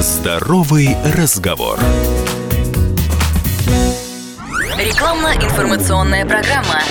Здоровый разговор. Рекламно-информационная программа.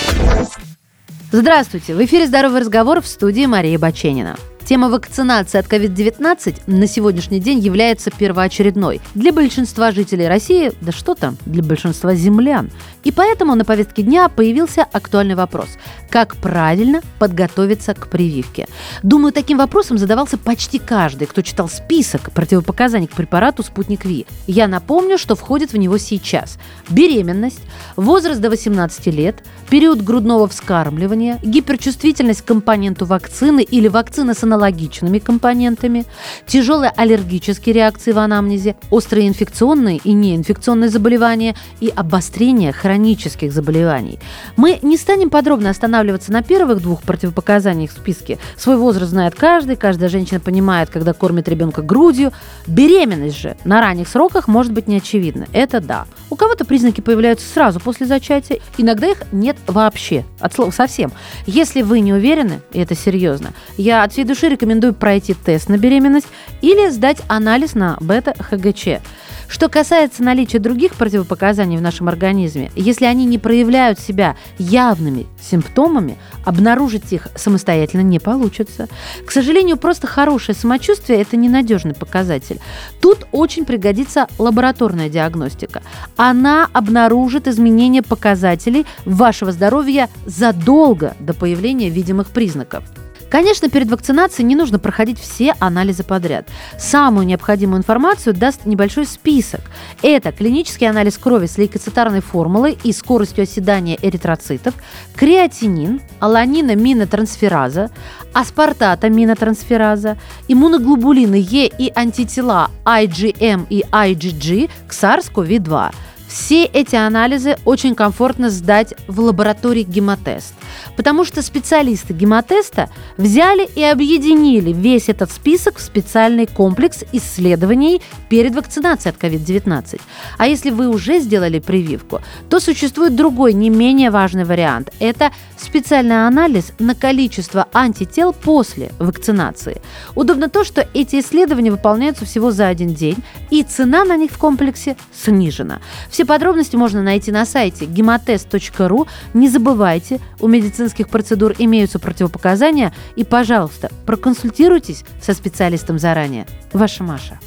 Здравствуйте! В эфире «Здоровый разговор» в студии Мария Баченина. Тема вакцинации от COVID-19 на сегодняшний день является первоочередной. Для большинства жителей России, да что там, для большинства землян. И поэтому на повестке дня появился актуальный вопрос. Как правильно подготовиться к прививке? Думаю, таким вопросом задавался почти каждый, кто читал список противопоказаний к препарату «Спутник Ви». Я напомню, что входит в него сейчас. Беременность, возраст до 18 лет, период грудного вскармливания, гиперчувствительность к компоненту вакцины или вакцина с аналогичными компонентами, тяжелые аллергические реакции в анамнезе, острые инфекционные и неинфекционные заболевания и обострение хронических заболеваний. Мы не станем подробно останавливаться на первых двух противопоказаниях в списке. Свой возраст знает каждый, каждая женщина понимает, когда кормит ребенка грудью. Беременность же на ранних сроках может быть неочевидна. Это да. У кого-то признаки появляются сразу после зачатия, иногда их нет вообще, от слова совсем. Если вы не уверены, и это серьезно, я от всей души рекомендую пройти тест на беременность или сдать анализ на бета-ХГЧ. Что касается наличия других противопоказаний в нашем организме, если они не проявляют себя явными симптомами, обнаружить их самостоятельно не получится. К сожалению, просто хорошее самочувствие – это ненадежный показатель. Тут очень пригодится лабораторная диагностика. Она обнаружит изменения показателей вашего здоровья задолго до появления видимых признаков. Конечно, перед вакцинацией не нужно проходить все анализы подряд. Самую необходимую информацию даст небольшой список. Это клинический анализ крови с лейкоцитарной формулой и скоростью оседания эритроцитов, креатинин, аланина минотрансфераза, аспартата минотрансфераза, иммуноглобулины Е и антитела IgM и IgG к SARS-CoV-2. Все эти анализы очень комфортно сдать в лаборатории гемотест, потому что специалисты гемотеста взяли и объединили весь этот список в специальный комплекс исследований перед вакцинацией от COVID-19. А если вы уже сделали прививку, то существует другой, не менее важный вариант. Это специальный анализ на количество антител после вакцинации. Удобно то, что эти исследования выполняются всего за один день, и цена на них в комплексе снижена. Все подробности можно найти на сайте gematest.ru. Не забывайте, у медицинских процедур имеются противопоказания, и, пожалуйста, проконсультируйтесь со специалистом заранее. Ваша Маша.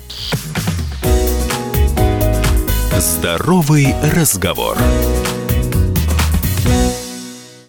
Здоровый разговор.